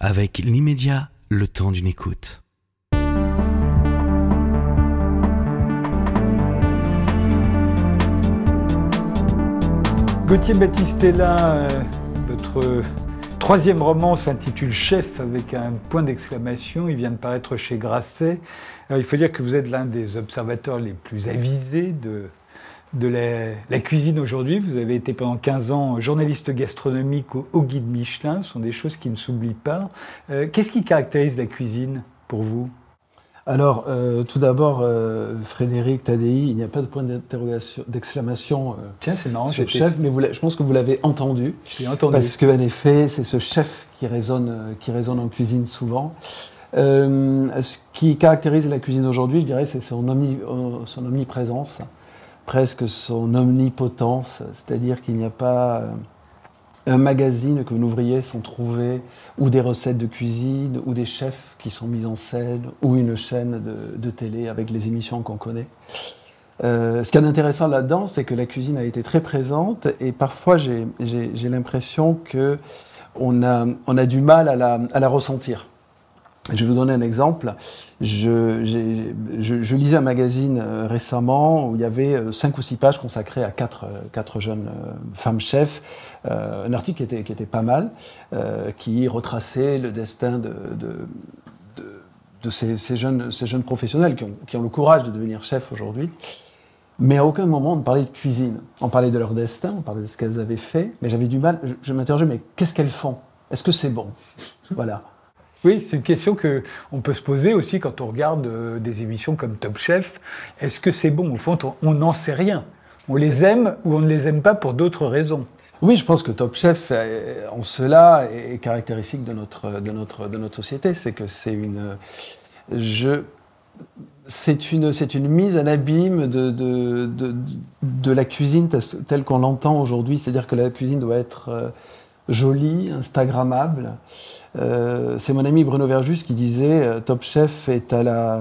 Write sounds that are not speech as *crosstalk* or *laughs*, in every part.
avec l'immédiat, le temps d'une écoute. Gauthier Battistella, euh, votre troisième roman s'intitule Chef avec un point d'exclamation. Il vient de paraître chez Grasset. il faut dire que vous êtes l'un des observateurs les plus avisés de, de la, cuisine aujourd'hui. Vous avez été pendant 15 ans journaliste gastronomique au, Guide Michelin. Ce sont des choses qui ne s'oublient pas. Euh, qu'est-ce qui caractérise la cuisine pour vous? Alors, euh, tout d'abord, euh, Frédéric Tadei, il n'y a pas de point d'interrogation, d'exclamation. Tiens, c'est marrant. Sur chef, mais je pense que vous l'avez entendu. J'ai entendu. Parce qu'en effet, c'est ce chef qui résonne, qui résonne en cuisine souvent. ce qui caractérise la cuisine aujourd'hui, je dirais, c'est son, son omniprésence presque son omnipotence, c'est-à-dire qu'il n'y a pas euh, un magazine que vous n'ouvriez sans trouver ou des recettes de cuisine ou des chefs qui sont mis en scène ou une chaîne de, télé avec les émissions qu'on connaît. Euh, ce qui est intéressant là-dedans, c'est que la cuisine a été très présente et parfois j'ai l'impression qu'on a, on a du mal à la ressentir. Je vais vous donner un exemple. Je, lisais un magazine euh, récemment où il y avait euh, cinq ou six pages consacrées à quatre, euh, jeunes femmes chefs. un article qui était, pas mal, qui retraçait le destin de, ces, jeunes, professionnels qui ont, le courage de devenir chefs aujourd'hui. Mais à aucun moment on ne parlait de cuisine. On parlait de leur destin, on parlait de ce qu'elles avaient fait, mais j'avais du mal. Je, je m'interrogeais, mais qu'est-ce qu'elles font? Est-ce que c'est bon? Voilà. Oui, c'est une question que on peut se poser aussi quand on regarde euh, des émissions comme Top Chef. Est-ce que c'est bon? Au fond, on n'en sait rien. On les aime ou on ne les aime pas pour d'autres raisons. Oui, je pense que Top Chef, euh, en cela, est caractéristique de notre, de notre, de notre société. C'est que c'est une. Je, c'est une, c'est une mise en abîme de, de, de, de la cuisine telle qu'on l'entend aujourd'hui. C'est-à-dire que la cuisine doit être euh, jolie, instagrammable. Euh, c'est mon ami Bruno Verjus qui disait euh, Top Chef est à la,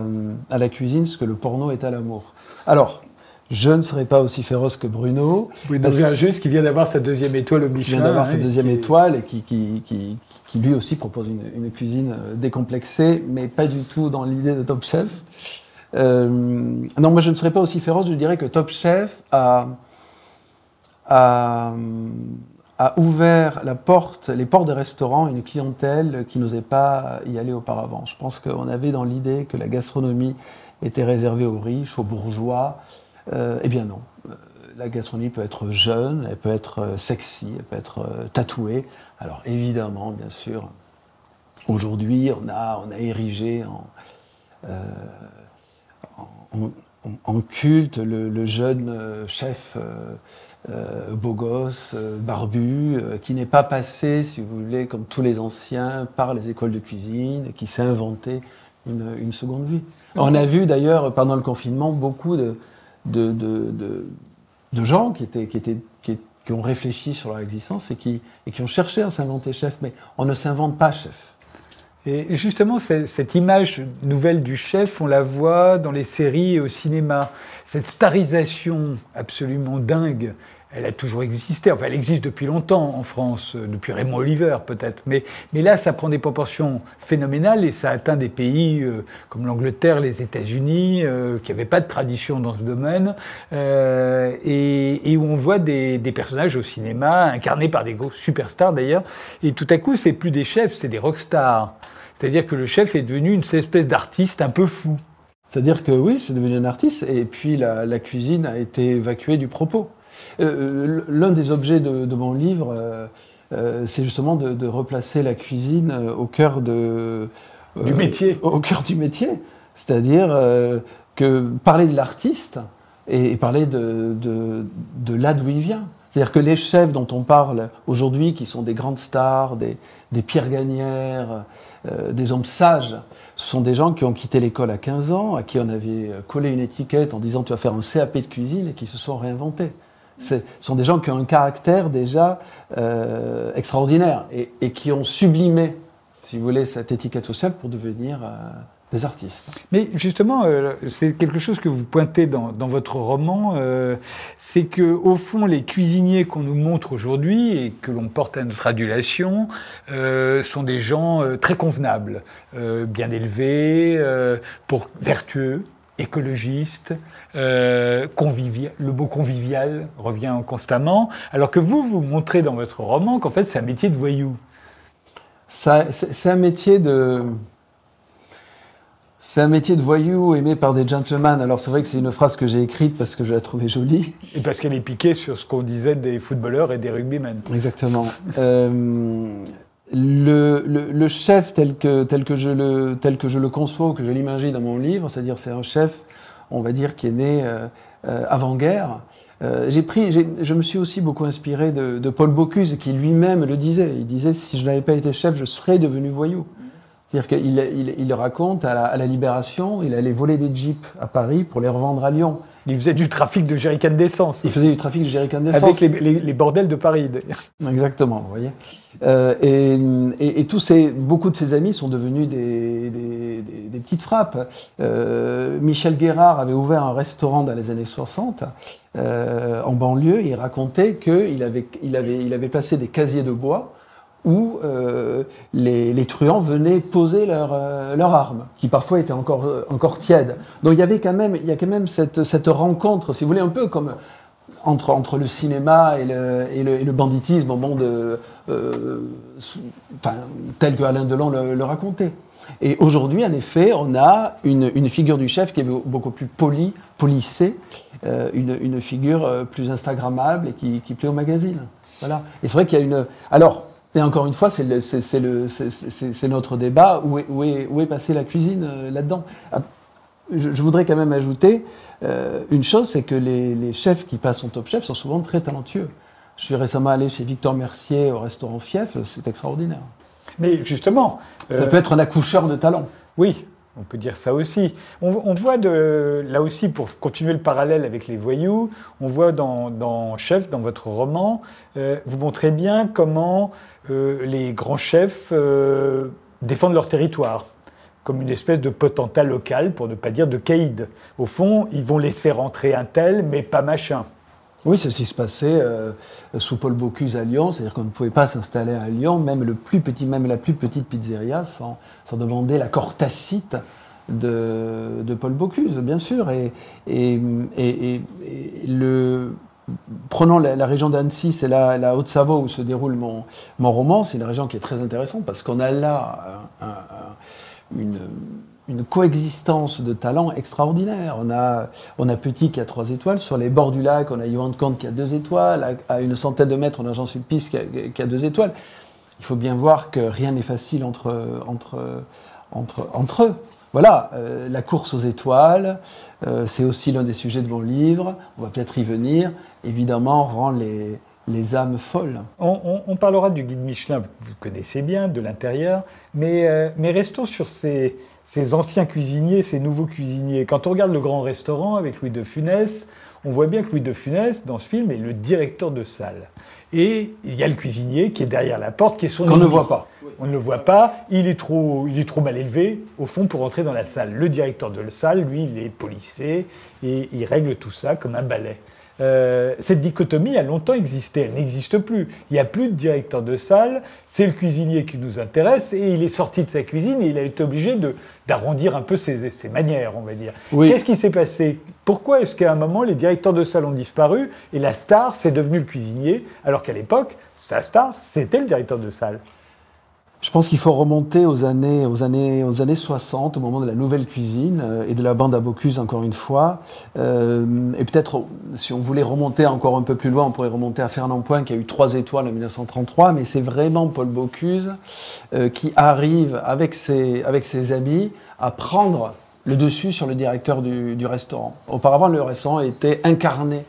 à la cuisine ce que le porno est à l'amour. Alors, je ne serai pas aussi féroce que Bruno. Bruno Verjus qui vient d'avoir sa deuxième étoile au Michelin. Qui vient d'avoir sa deuxième étoile et qui, qui, qui, qui, lui aussi propose une, une, cuisine euh, décomplexée, mais pas du tout dans l'idée de Top Chef. Euh, non, moi je ne serais pas aussi féroce, je dirais que Top Chef a, a a ouvert les portes des restaurants à une clientèle qui n'osait pas y aller auparavant. Je pense qu'on avait dans l'idée que la gastronomie était réservée aux riches, aux bourgeois. Euh, eh bien non. Euh, la gastronomie peut être jeune, elle peut être euh, sexy, elle peut être tatouée. Alors évidemment, bien sûr, aujourd'hui, on a, on a érigé en, culte le, jeune chef beau gosse, euh, barbu, euh, qui n'est pas passé, si vous voulez, comme tous les anciens, par les écoles de cuisine, qui s'est inventé une, seconde vie. On a vu d'ailleurs pendant le confinement beaucoup de, de, de, gens qui, étaient, qui, étaient, qui, ont réfléchi sur leur existence et qui, et qui ont cherché à s'inventer chef, mais on ne s'invente pas chef. Et justement, cette image nouvelle du chef, on la voit dans les séries et au cinéma. Cette starisation absolument dingue elle a toujours existé. Enfin, elle existe depuis longtemps en France, euh, depuis Raymond Oliver peut-être. Mais, là, ça prend des proportions phénoménales et ça atteint des pays euh, comme l'Angleterre, les États-Unis, euh, qui n'avaient pas de tradition dans ce domaine, et, où on voit des, personnages au cinéma incarnés par des gros superstars d'ailleurs. Et tout à coup, c'est plus des chefs, c'est des rockstars. C'est-à-dire que le chef est devenu une espèce d'artiste un peu fou. C'est-à-dire que oui, c'est devenu un artiste, et puis la cuisine a été évacuée du propos. Euh, l'un des objets de, mon livre, euh, euh, c'est justement de, replacer la cuisine au cœur de, du métier. Au cœur du métier. C'est-à-dire que parler de l'artiste et, parler de, de, là d'où il vient. C'est-à-dire que les chefs dont on parle aujourd'hui, qui sont des grandes stars, des, des Pierre Gagnères, des hommes sages, ce sont des gens qui ont quitté l'école à 15 ans, à qui on avait collé une étiquette en disant tu vas faire un CAP de cuisine et qui se sont réinventés. Ce sont des gens qui ont un caractère déjà euh, extraordinaire et, qui ont sublimé, si vous voulez, cette étiquette sociale pour devenir euh, des artistes. Mais justement, euh, c'est quelque chose que vous pointez dans, votre roman, c'est que au fond, les cuisiniers qu'on nous montre aujourd'hui et que l'on porte à notre adulation sont des gens très convenables, bien élevés, pour vertueux, écologistes, euh, convivial. Le mot convivial revient constamment, alors que vous vous montrez dans votre roman qu'en fait c'est un métier de voyou. Ça- C'est c'est un métier de. C'est un métier de voyou aimé par des gentlemen. Alors c'est vrai que c'est une phrase que j'ai écrite parce que je la trouvais jolie. Et parce qu'elle est piquée sur ce qu'on disait des footballeurs et des rugbymen. Exactement. *laughs* Euh, le, le- le chef tel que, tel, que je le, tel que je le conçois que je l'imagine dans mon livre, c'est-à-dire c'est un chef, on va dire, qui est né euh, euh, avant-guerre. Euh, j'ai pris, je me suis aussi beaucoup inspiré de, de Paul Bocuse qui lui-même le disait. Il disait si je n'avais pas été chef, je serais devenu voyou. C'est-à-dire qu'il il, il raconte à la, à la Libération, il allait voler des jeeps à Paris pour les revendre à Lyon. Il faisait du trafic de jerrycan d'essence. Il faisait du trafic de jerrycan d'essence. Avec les, les- les bordels de Paris, d'ailleurs. Exactement, vous voyez. Euh, et, et- et tous ces, beaucoup de ses amis sont devenus des, des- des- des petites frappes. Euh, Michel Guérard avait ouvert un restaurant dans les années 60 euh, en banlieue il racontait qu'il avait, il avait, il avait placé des casiers de bois où euh, les, truands venaient poser leurs euh, armes, qui parfois étaient encore, euh, encore tièdes. Donc il y avait quand même, il y a quand même cette, cette rencontre, si vous voulez, un peu comme entre, entre le cinéma et le, et le, banditisme euh, tel que Alain Delon le, racontait. Et aujourd'hui, en effet, on a une, une figure du chef qui est be- beaucoup plus polie, polissée, une, une figure plus instagrammable et qui, qui plaît au magazine. Voilà. Et c'est vrai qu'il y a une. Alors, et encore une fois, c'est notre débat. Où est, où est, où est passée la cuisine euh, là-dedans? Ah, je, je voudrais quand même ajouter euh, une chose, c'est que les, les chefs qui passent en top chef sont souvent très talentueux. Je suis récemment allé chez Victor Mercier au restaurant Fief, c'est extraordinaire. Mais justement, Ça euh, peut être un accoucheur de talent. oui, on peut dire ça aussi. On, voit de, là aussi, pour continuer le parallèle avec les voyous, on voit dans, dans Chef, dans votre roman, euh, vous montrez bien comment euh, les grands chefs euh, défendent leur territoire comme une espèce de potentat local, pour ne pas dire de caïd. Au fond, ils vont laisser rentrer un tel, mais pas machin. Oui, c'est se passait euh, sous Paul Bocuse à Lyon, c'est-à-dire qu'on ne pouvait pas s'installer à Lyon, même le plus petit, même la plus petite pizzeria, sans, sans demander l'accord tacite de, de Paul Bocuse, bien sûr. Et, et, et- le, prenons la, région d'Annecy, c'est la, la Haute-Savoie où se déroule mon, mon roman. C'est une région qui est très intéressante parce qu'on a là un- une, une coexistence de talents extraordinaire. On a, on a Petit qui a trois étoiles. Sur les bords du lac, on a Johan Comte qui a deux étoiles. À, une centaine de mètres, on a Jean Sulpice qui a, deux étoiles. Il faut bien voir que rien n'est facile entre, entre, entre, entre eux. Voilà, euh, la course aux étoiles, euh, c'est aussi l'un des sujets de mon livre. On va peut-être y venir. Évidemment, rend les, les âmes folles. On, parlera du guide Michelin, vous connaissez bien, de l'intérieur, mais, euh, mais restons sur ces, ces anciens cuisiniers, ces nouveaux cuisiniers. Quand on regarde le grand restaurant avec Louis de Funès, on voit bien que Louis de Funès, dans ce film, est le directeur de salle. Et il y a le cuisinier qui est derrière la porte, qui est son Qu'on ne voit pas. On ne le voit pas, il est, trop, il est trop mal élevé, au fond, pour entrer dans la salle. Le directeur de la salle, lui, il est policier et il règle tout ça comme un balai. Euh, cette dichotomie a longtemps existé, elle n'existe plus. Il n'y a plus de directeur de salle, c'est le cuisinier qui nous intéresse et il est sorti de sa cuisine et il a été obligé d'arrondir un peu ses, ses manières, on va dire. Oui. Qu'est-ce qui s'est passé? Pourquoi est-ce qu'à un moment les directeurs de salle ont disparu et la star c'est devenu le cuisinier alors qu'à l'époque, sa star c'était le directeur de salle? Je pense qu'il faut remonter aux années, aux, années, aux années 60, au moment de la nouvelle cuisine euh, et de la bande à Bocuse, encore une fois. Euh, et peut-être, si on voulait remonter encore un peu plus loin, on pourrait remonter à Fernand Point, qui a eu trois étoiles en 1933. Mais c'est vraiment Paul Bocuse euh, qui arrive avec ses, avec amis à prendre le dessus sur le directeur du, du restaurant. Auparavant, le restaurant était incarné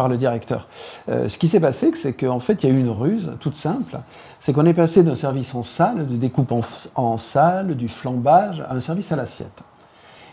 par le directeur. Euh, ce qui s'est passé, c'est qu'en fait, il y a eu une ruse toute simple. C'est qu'on est passé d'un service en salle, de découpe en, en salle, du flambage, à un service à l'assiette.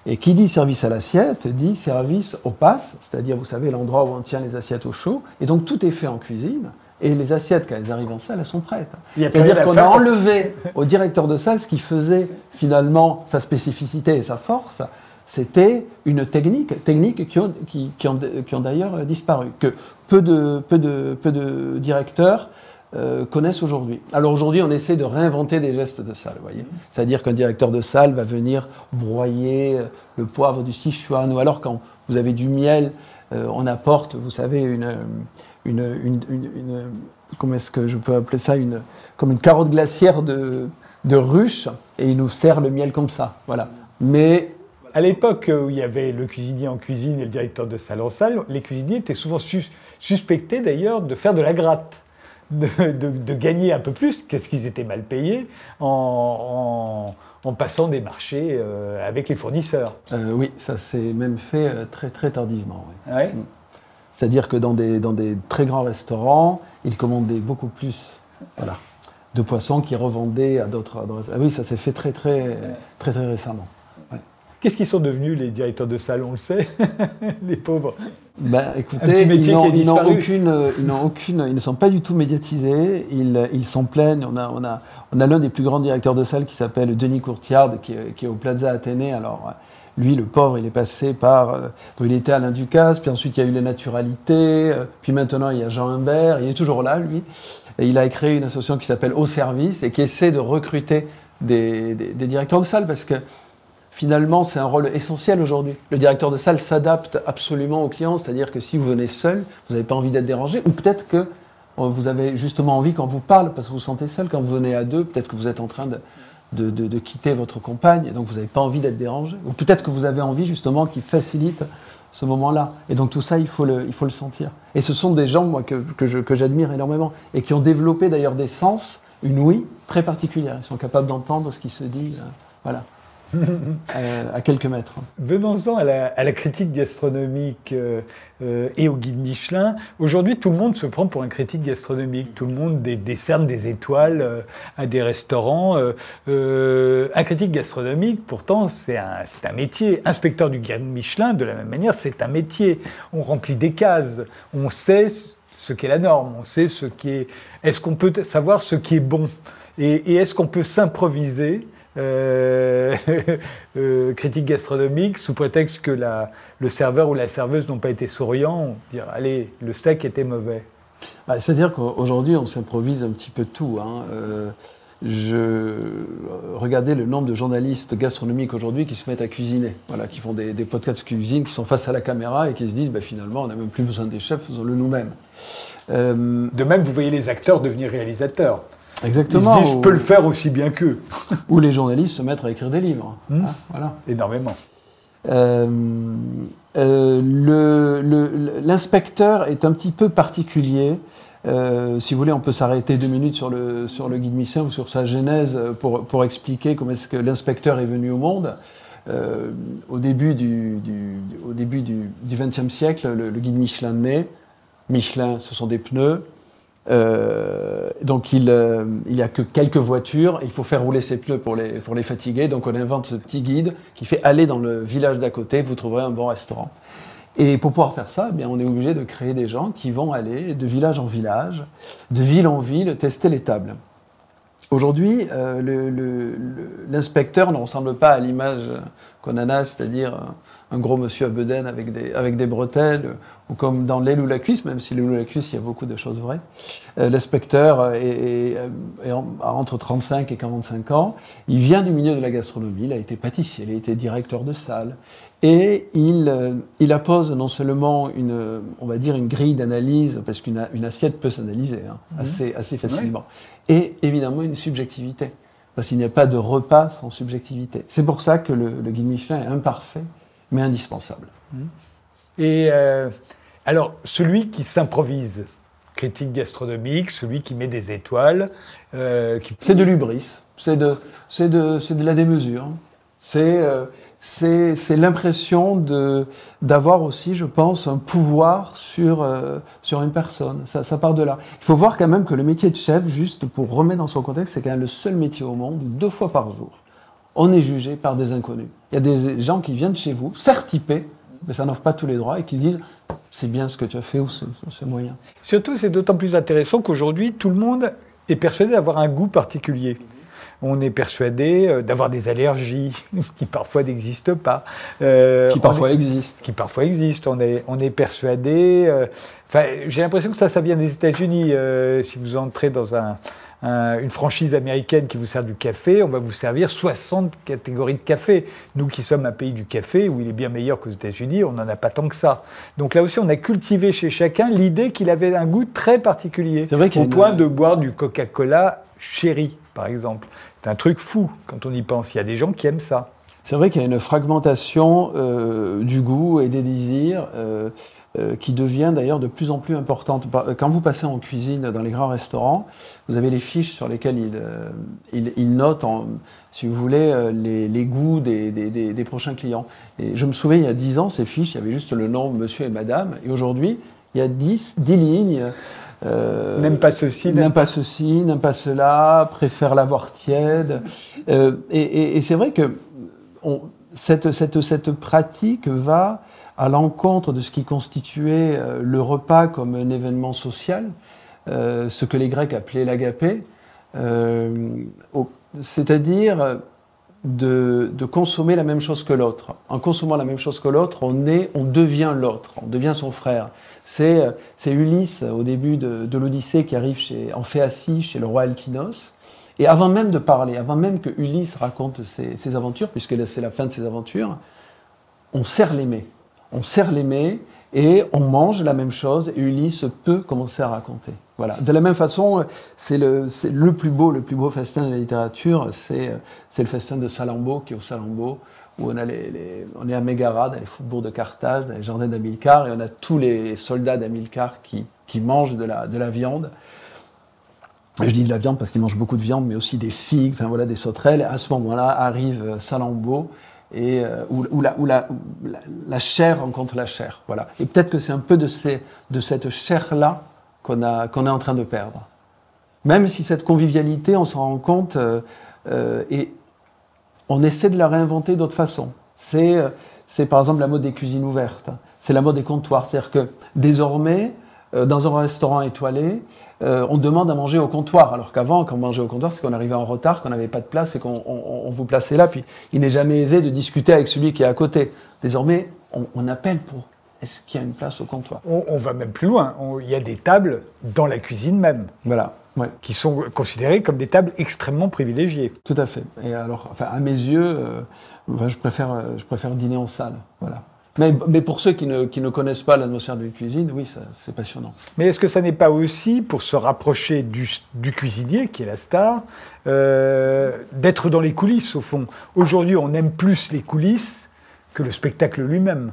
Et qui dit service à l'assiette dit service au passe, c'est-à-dire, vous savez, l'endroit où on tient les assiettes au chaud. Et donc, tout est fait en cuisine, Et les assiettes, quand elles arrivent en salle, elles sont prêtes. C'est-à-dire qu'on a enlevé au directeur de salle ce qui faisait finalement sa spécificité et sa force. C'était une technique, techniques qui ont, qui, ont, qui ont d'ailleurs euh, disparu, que peu de, peu de, peu de directeurs euh, connaissent aujourd'hui. Alors aujourd'hui, on essaie de réinventer des gestes de salle, voyez. C'est-à-dire qu'un directeur de salle va venir broyer euh, le poivre du Sichuan, ou alors quand vous avez du miel, on apporte, vous savez, une, une, une, une- une- comment est-ce que je peux appeler ça, une, comme une carotte glaciaire de, de ruche, et il nous sert le miel comme ça, voilà. Mais À l'époque où il y avait le cuisinier en cuisine et le directeur de salle en salle, les cuisiniers étaient souvent sus- suspectés d'ailleurs de faire de la gratte, de, de- de gagner un peu plus, qu'est-ce qu'ils étaient mal payés, en, en- en passant des marchés euh, avec les fournisseurs. euh, oui, ça s'est même fait euh, très très tardivement. oui. Ouais? C'est-à-dire que dans des, dans des très grands restaurants, ils commandaient beaucoup plus voilà, de poissons qu'ils revendaient à d'autres adresses. Ah oui, ça s'est fait très très, très très récemment. Qu'est-ce qu'ils sont devenus les directeurs de salle, on le sait, *laughs* les pauvres? Ben, petit écoutez, ils n'ont, aucune, euh, ils n'ont aucune, ils ne sont pas du tout médiatisés. Ils, ils s'en plaignent. On a, on a, on a l'un des plus grands directeurs de salle qui s'appelle Denis Courtiard, qui est, qui est au Plaza Athénée. Alors, euh, lui, le pauvre, il est passé par, euh, il était Alain Ducasse, puis ensuite il y a eu les naturalités, euh, puis maintenant il y a Jean Humbert. Il est toujours là, lui. Et il a créé une association qui s'appelle Au Service et qui essaie de recruter des, des- des directeurs de salle parce que finalement, c'est un rôle essentiel aujourd'hui. Le directeur de salle s'adapte absolument aux clients, c'est-à-dire que si vous venez seul, vous n'avez pas envie d'être dérangé, ou peut-être que euh, vous avez justement envie quand vous parle, parce que vous vous sentez seul, quand vous venez à deux, peut-être que vous êtes en train de, quitter votre compagne, et donc vous n'avez pas envie d'être dérangé, ou peut-être que vous avez envie justement qu'il facilite ce moment-là. Et donc tout ça, il faut le, sentir. Et ce sont des gens, moi, que j'admire énormément, et qui ont développé d'ailleurs des sens, une ouïe très particulière. Ils sont capables d'entendre ce qui se dit, euh, voilà, À quelques mètres. Venons-en à la, critique gastronomique euh, euh, et au guide Michelin. Aujourd'hui, tout le monde se prend pour un critique gastronomique. Tout le monde dé- décerne des étoiles euh, à des restaurants. Un critique gastronomique, pourtant, c'est un, métier. Inspecteur du guide Michelin, de la même manière, c'est un métier. On remplit des cases. On sait ce qu'est la norme. On sait ce qui est. Est-ce qu'on peut savoir ce qui est bon et est-ce qu'on peut s'improviser euh, *laughs* euh, critique gastronomique sous prétexte que la, le serveur ou la serveuse n'ont pas été souriants, dire allez, le steak était mauvais. Bah, C'est-à-dire qu'aujourd'hui, on s'improvise un petit peu tout. hein. Euh, je regardez le nombre de journalistes gastronomiques aujourd'hui qui se mettent à cuisiner, voilà, qui font des, des podcasts cuisine, qui sont face à la caméra et qui se disent bah, finalement, on n'a même plus besoin des chefs, faisons-le nous-mêmes. Euh, De même, vous voyez les acteurs devenir réalisateurs. Ils se exactement. disent, je peux le faire aussi bien qu'eux. *laughs* ou les journalistes se mettre à écrire des livres. Hmm. hein, voilà. Énormément. Euh, euh, L'inspecteur est un petit peu particulier. Euh, si vous voulez, on peut s'arrêter deux minutes sur le, sur le guide Michelin ou sur sa genèse pour, pour expliquer comment est-ce que l'inspecteur est venu au monde. Euh, au début du, du, au début du, du XXe siècle, le, le guide Michelin naît. Michelin, ce sont des pneus. Euh, donc il euh, il y a que quelques voitures, il faut faire rouler ces pneus pour les, pour les fatiguer, donc on invente ce petit guide qui fait aller dans le village d'à côté, vous trouverez un bon restaurant. Et pour pouvoir faire ça, eh bien, on est obligé de créer des gens qui vont aller de village en village, de ville en ville, tester les tables. Aujourd'hui, euh, l'inspecteur ne ressemble pas à l'image qu'on en a, c'est-à-dire un, un gros monsieur à bedaine avec des, avec des bretelles, euh, ou comme dans l'aile ou la cuisse, même si l'aile ou la cuisse, il y a beaucoup de choses vraies. Euh, l'inspecteur est, est- est en- a entre 35 et 45 ans. Il vient du milieu de la gastronomie, il a été pâtissier, il a été directeur de salle. Et il, euh, il appose non seulement une, on va dire une grille d'analyse, parce qu'une une assiette peut s'analyser hein, assez, assez facilement, et évidemment une subjectivité, parce qu'il n'y a pas de repas sans subjectivité. C'est pour ça que le, le guide Michelin est imparfait, mais indispensable. Et euh, alors, celui qui s'improvise, critique gastronomique, celui qui met des étoiles, euh, qui C'est de l'ubris, c'est de, c'est de, c'est de la démesure, c'est, euh, c'est, l'impression d'avoir aussi, je pense, un pouvoir sur, euh, sur une personne. Ça, part de là. Il faut voir quand même que le métier de chef, juste pour remettre dans son contexte, c'est quand même le seul métier au monde deux fois par jour, on est jugé par des inconnus. Il y a des gens qui viennent chez vous, certes typés, mais ça n'offre pas tous les droits et qui disent c'est bien ce que tu as fait ou c'est moyen. Surtout, c'est d'autant plus intéressant qu'aujourd'hui, tout le monde est persuadé d'avoir un goût particulier. On est persuadé euh, d'avoir des allergies *laughs* qui parfois n'existent pas. Euh, qui parfois existent. Qui parfois existent. On est, on est persuadé. Euh, enfin, j'ai l'impression que ça, ça vient des États-Unis. si vous entrez dans un, une franchise américaine qui vous sert du café, on va vous servir 60 catégories de café. Nous qui sommes un pays du café, où il est bien meilleur qu'aux États-Unis, on n'en a pas tant que ça. Donc là aussi, on a cultivé chez chacun l'idée qu'il avait un goût très particulier. C'est vrai Au point de boire du Coca-Cola chéri, par exemple. C'est un truc fou quand on y pense. Il y a des gens qui aiment ça. C'est vrai qu'il y a une fragmentation euh, du goût et des désirs. Euh, euh, qui devient d'ailleurs de plus en plus importante. Quand vous passez en cuisine dans les grands restaurants, vous avez les fiches sur lesquelles ils, notent, si vous voulez, les, goûts des, prochains clients. Et je me souviens, il y a 10 ans, ces fiches, il y avait juste le nom monsieur et madame. Et aujourd'hui, il y a 10, 10 lignes. N'aime pas ceci, n'aime pas ceci, n'aime pas cela, préfère l'avoir tiède. et, c'est vrai que cette, cette, cette, pratique va à l'encontre de ce qui constituait euh, le repas comme un événement social, euh, ce que les Grecs appelaient l'agapé, euh, c'est-à-dire de, consommer la même chose que l'autre. En consommant la même chose que l'autre, on, est, on devient l'autre, on devient son frère. C'est, Ulysse, au début de, l'Odyssée, qui arrive chez, en chez le roi Alkinos. Et avant même de parler, avant même que Ulysse raconte ses, aventures, puisque c'est la fin de ses aventures, on serre les mets on serre les mets et on mange la même chose et Ulysse peut commencer à raconter. Voilà. De la même façon, c'est le, plus beau, le plus beau festin de la littérature, c'est le festin de Salammbô, qui est au Salammbô, où on, est à Mégara, dans les faubourgs de Carthage, dans les jardins d'Amilcar, et on a tous les soldats d'Amilcar qui, mangent de la, de la viande. Je dis de la viande parce qu'ils mangent beaucoup de viande, mais aussi des figues, enfin voilà, des sauterelles. Et à ce moment-là arrive Salammbô, et euh, où, la, chair rencontre la chair. Voilà. Et peut-être que c'est un peu de, de cette chair-là qu'on est en train de perdre. Même si cette convivialité, on s'en rend compte, euh, euh, on essaie de la réinventer d'autres façons. C'est, c'est par exemple la mode des cuisines ouvertes, c'est la mode des comptoirs. C'est-à-dire que désormais, dans un restaurant étoilé, euh, on demande à manger au comptoir. Alors qu'avant, quand on mangeait au comptoir, c'est qu'on arrivait en retard, qu'on n'avait pas de place et qu'on vous plaçait là. Puis il n'est jamais aisé de discuter avec celui qui est à côté. Désormais, on, appelle pour est-ce qu'il y a une place au comptoir? On, va même plus loin. il y a des tables dans la cuisine même. Voilà. Qui sont considérées comme des tables extrêmement privilégiées. Tout à fait. Et alors, enfin, à mes yeux, euh, je, préfère, je préfère dîner en salle. Voilà. Mais, pour ceux qui ne, qui ne connaissent pas l'atmosphère d'une cuisine, oui, c'est passionnant. Mais est-ce que ça n'est pas aussi, pour se rapprocher du, du cuisinier, qui est la star, euh, d'être dans les coulisses, au fond? Aujourd'hui, on aime plus les coulisses que le spectacle lui-même.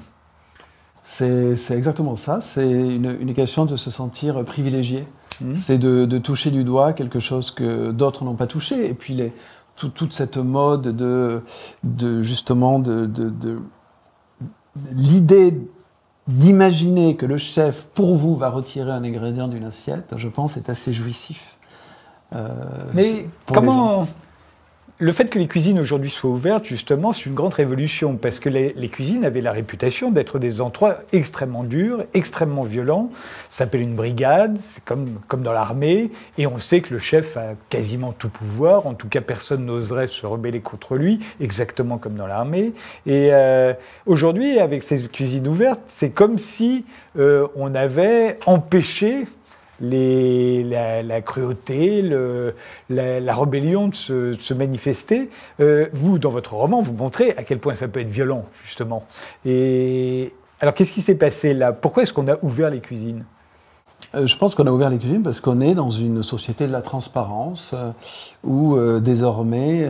C'est exactement ça. C'est une, une, question de se sentir privilégié. Mmh. C'est de, de, toucher du doigt quelque chose que d'autres n'ont pas touché. Et puis les, toute cette mode de, de justement de, de l'idée d'imaginer que le chef, pour vous, va retirer un ingrédient d'une assiette, je pense, est assez jouissif. Euh, Mais comment, le fait que les cuisines aujourd'hui soient ouvertes, justement, c'est une grande révolution, parce que les, cuisines avaient la réputation d'être des endroits extrêmement durs, extrêmement violents. Ça s'appelle une brigade, c'est comme, comme dans l'armée, et on sait que le chef a quasiment tout pouvoir, en tout cas personne n'oserait se rebeller contre lui, exactement comme dans l'armée. Et euh, aujourd'hui, avec ces cuisines ouvertes, c'est comme si euh, on avait empêché la, cruauté, la, rébellion de se, manifester. Euh, vous, dans votre roman, vous montrez à quel point ça peut être violent, justement. Et alors, qu'est-ce qui s'est passé là? Pourquoi est-ce qu'on a ouvert les cuisines? Euh, je pense qu'on a ouvert les cuisines parce qu'on est dans une société de la transparence euh, où désormais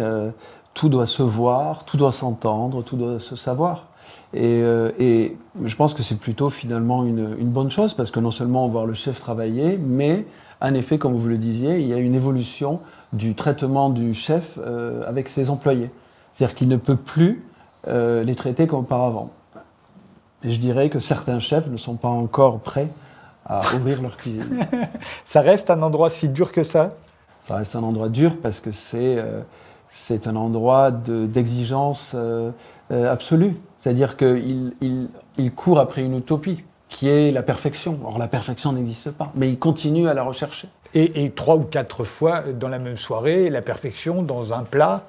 tout doit se voir, tout doit s'entendre, tout doit se savoir. Euh, et, je pense que c'est plutôt finalement une, bonne chose parce que non seulement on voit le chef travailler, mais en effet, comme vous le disiez, il y a une évolution du traitement du chef euh, avec ses employés. C'est-à-dire qu'il ne peut plus euh, les traiter comme auparavant. Et je dirais que certains chefs ne sont pas encore prêts à ouvrir leur cuisine. *laughs* ça reste un endroit si dur que ça? Ça reste un endroit dur parce que c'est c'est un endroit d'exigence absolue. C'est-à-dire qu'il il, il court après une utopie qui est la perfection. Or, la perfection n'existe pas, mais il continue à la rechercher. Et, et, trois ou quatre fois dans la même soirée, la perfection dans un plat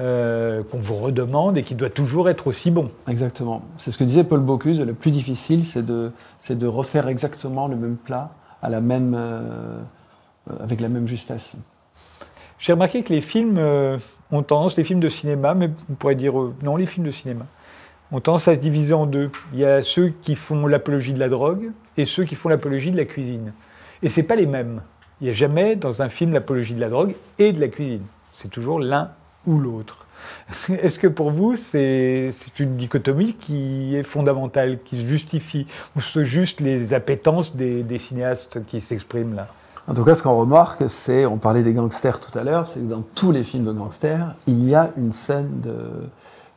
euh, qu'on vous redemande et qui doit toujours être aussi bon. Exactement. C'est ce que disait Paul Bocuse. Le plus difficile, c'est de, de refaire exactement le même plat à la même, euh, avec la même justesse. J'ai remarqué que les films euh, ont tendance, les films de cinéma, mais on pourrait dire euh, non, les films de cinéma, ont tendance à se diviser en deux. Il y a ceux qui font l'apologie de la drogue et ceux qui font l'apologie de la cuisine. Et c'est pas les mêmes. Il n'y a jamais dans un film l'apologie de la drogue et de la cuisine. C'est toujours l'un ou l'autre. *laughs* Est-ce que pour vous, c'est une dichotomie qui est fondamentale, qui se justifie, ou c'est juste les appétences des, cinéastes qui s'expriment là? En tout cas, ce qu'on remarque, c'est, on parlait des gangsters tout à l'heure, c'est que dans tous les films de gangsters, il y a une scène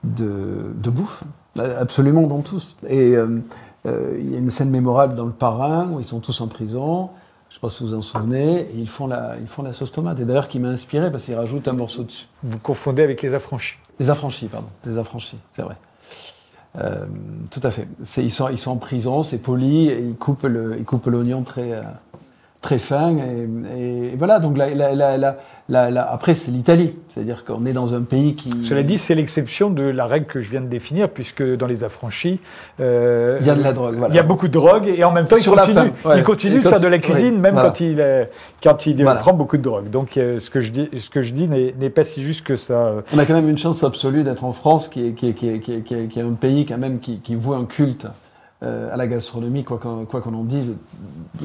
de bouffe, absolument dans tous. Et euh, euh, il y a une scène mémorable dans Le Parrain, où ils sont tous en prison, je ne sais pas si vous vous en souvenez, et ils font la, ils font la sauce tomate. Et d'ailleurs, qui m'a inspiré, parce qu'ils rajoutent un morceau dessus. Vous confondez avec Les Affranchis Les Affranchis, pardon. Les Affranchis, c'est vrai. Euh, tout à fait. Ils sont, ils sont en prison, c'est poli, et ils coupent l'oignon très, très fin. Et, et, voilà, donc la, la, la, après, c'est l'Italie. C'est-à-dire qu'on est dans un pays qui. Cela dit, c'est l'exception de la règle que je viens de définir, puisque dans les affranchis. Euh, il y a de la drogue. Voilà. Il y a beaucoup de drogue, et en même temps, Sur il continue, ouais. il continue de faire de la cuisine, même voilà. quand il, quand il voilà. prend beaucoup de drogue. Donc, euh, ce que je dis, ce que je dis n'est pas si juste que ça. On a quand même une chance absolue d'être en France, qui est, qui, est, qui, est, qui, est, qui est un pays quand même qui, qui voit un culte euh, à la gastronomie, quoi qu'on quoi qu'on en dise,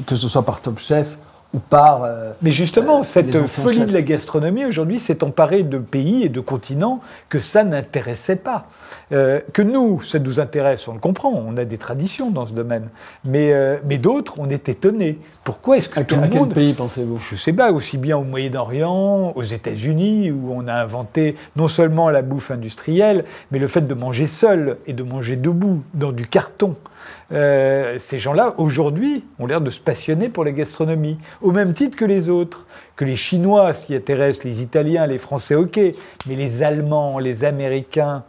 que ce soit par Top Chef ou par. Euh, Mais justement, euh, cette folie chefs. de la gastronomie aujourd'hui s'est emparée de pays et de continents que ça n'intéressait pas. Euh, que nous, ça nous intéresse, on le comprend, on a des traditions dans ce domaine. Mais, mais d'autres, on est étonnés. Pourquoi est-ce que à tout quel, le monde. quel pays pensez-vous? Je sais pas, aussi bien au Moyen-Orient, aux États-Unis, où on a inventé non seulement la bouffe industrielle, mais le fait de manger seul et de manger debout dans du carton. Ces gens-là, aujourd'hui, ont l'air de se passionner pour la gastronomie, au même titre que les autres. Que les Chinois, ce qui intéresse les Italiens, les Français, ok, mais les Allemands, les Américains,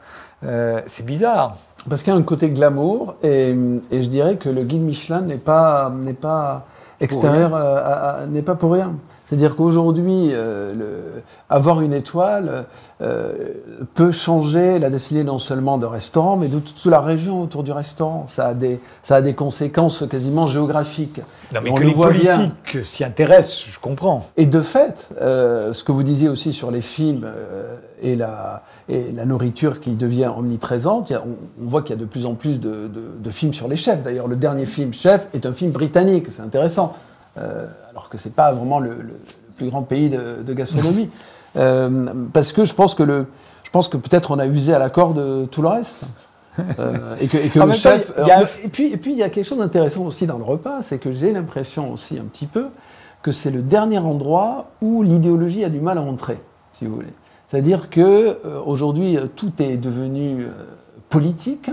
euh, c'est bizarre. Parce qu'il y a un côté glamour, et, et, je dirais que le guide Michelin n'est pas, n'est pas extérieur, euh, n'est pas pour rien. C'est-à-dire qu'aujourd'hui, euh, avoir une étoile peut changer la destinée non seulement de restaurant, mais de toute la région autour du restaurant. Ça a des, ça a des conséquences quasiment géographiques. Non, mais On que les politiques s'y intéressent, je comprends. Et de fait, euh, ce que vous disiez aussi sur les films euh, et, la, et la nourriture qui devient omniprésente, a, on, on, voit qu'il y a de plus en plus de, de, de films sur les chefs. D'ailleurs, le dernier film, Chef, est un film britannique. C'est intéressant. Euh, alors que c'est pas vraiment le, le, le, plus grand pays de, de gastronomie. *laughs* euh, parce que je pense que le, je pense que peut-être on a usé à la corde tout le reste. *laughs* Euh, et que, et que le chef. Temps, a... et puis et puis il y a quelque chose d'intéressant aussi dans le repas, c'est que j'ai l'impression aussi un petit peu que c'est le dernier endroit où l'idéologie a du mal à entrer, si vous voulez. C'est-à-dire que euh, aujourd'hui tout est devenu euh, politique.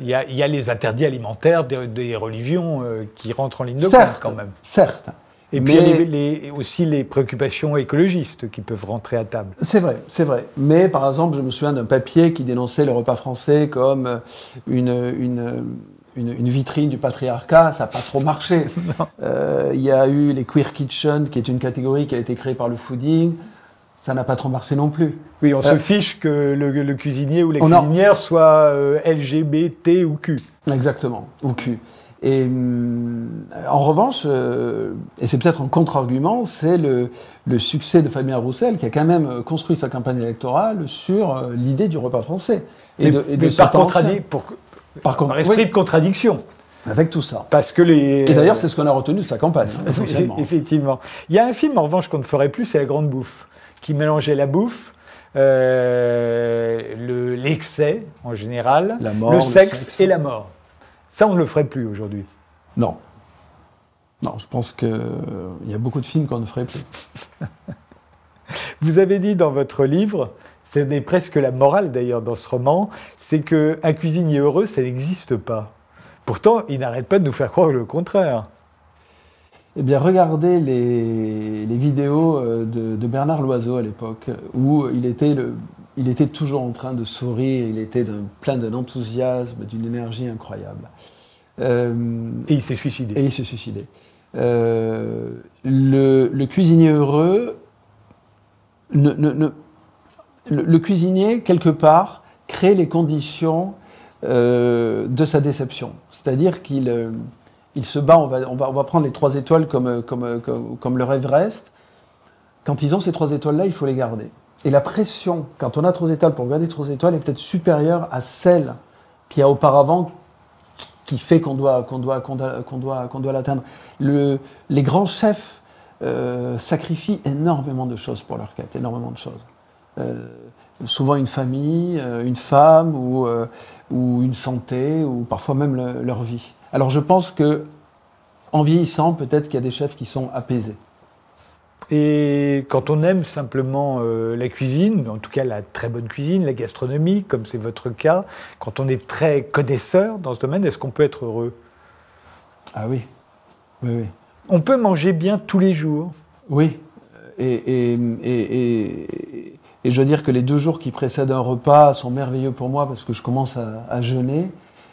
Il y, a, il y, a, les interdits alimentaires des, des religions euh, qui rentrent en ligne de compte quand même. Certes. Et puis mais... il y a les, les, aussi les préoccupations écologistes qui peuvent rentrer à table. C'est vrai, c'est vrai. Mais par exemple, je me souviens d'un papier qui dénonçait le repas français comme une, une, une, une vitrine du patriarcat. Ça n'a pas trop marché. *laughs* euh, il y a eu les queer kitchen, qui est une catégorie qui a été créée par le fooding. Ça n'a pas trop marché non plus. Oui, on euh, se fiche que le, le, cuisinier ou la cuisinière a... soit euh, LGBT ou Q. Exactement, ou Q. Et euh, en revanche, euh, et c'est peut-être un contre-argument, c'est le, le, succès de Fabien Roussel qui a quand même construit sa campagne électorale sur euh, l'idée du repas français. Et mais, de, et de par, contradi pour, par, par esprit oui. de contradiction. Avec tout ça. Parce que les... Et d'ailleurs, c'est ce qu'on a retenu de sa campagne, *laughs* hein, Effectivement. Il y a un film, en revanche, qu'on ne ferait plus, c'est La Grande Bouffe, qui mélangeait la bouffe, euh, l'excès en général, mort, le, sexe le, sexe et la mort. Ça, on ne le ferait plus aujourd'hui. Non. Non, je pense qu'il euh, y a beaucoup de films qu'on ne ferait plus. *laughs* Vous avez dit dans votre livre, c'est presque la morale d'ailleurs dans ce roman, c'est qu'un cuisinier heureux, ça n'existe pas. Pourtant, il n'arrête pas de nous faire croire le contraire. Eh bien, regardez les, les vidéos euh, de, de, Bernard Loiseau à l'époque, où il était le, il était toujours en train de sourire, il était plein d'un enthousiasme, d'une énergie incroyable. et il s'est suicidé. Et il s'est suicidé. le, cuisinier heureux, le, cuisinier, quelque part, crée les conditions de sa déception. C'est-à-dire qu'il il se bat, on va, on, va, prendre les trois étoiles comme, comme, comme, le Everest. Quand ils ont ces trois étoiles-là, il faut les garder. Et la pression, quand on a trois étoiles, pour garder trois étoiles, est peut-être supérieure à celle qu'il y a auparavant qui fait qu'on doit, qu'on doit, qu'on doit, qu'on doit, l'atteindre. Le, les grands chefs euh, sacrifient énormément de choses pour leur quête, énormément de choses. Euh, souvent une famille, euh, une femme ou, ou une santé, ou parfois même leur vie. Alors je pense que en vieillissant, peut-être qu'il y a des chefs qui sont apaisés. Et quand on aime simplement euh, la cuisine, en tout cas la très bonne cuisine, la gastronomie, comme c'est votre cas, quand on est très connaisseur dans ce domaine, est-ce qu'on peut être heureux? Ah oui. oui, oui. On peut manger bien tous les jours Oui. Et, je dois dire que les deux jours qui précèdent un repas sont merveilleux pour moi parce que je commence à jeûner.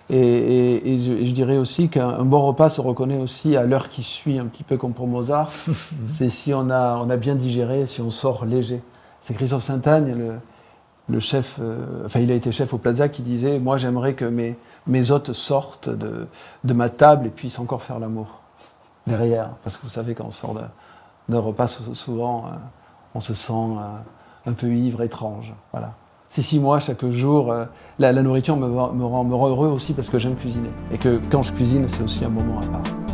Et, je, dirais aussi qu'un bon repas se reconnaît aussi à l'heure qui suit, un petit peu comme pour Mozart. *laughs* c'est si on a, on a bien digéré, si on sort léger. C'est Christophe Saint-Agne, le, le, chef, euh, enfin il a été chef au Plaza, qui disait Moi j'aimerais que mes, mes hôtes sortent de, de ma table et puissent encore faire l'amour derrière. Parce que vous savez, quand on sort d'un repas, souvent euh, on se sent euh, un peu ivre, étrange. Voilà ces six mois, chaque jour, euh, la, nourriture me, rend heureux aussi parce que j'aime cuisiner. Et que quand je cuisine, c'est aussi un moment à part.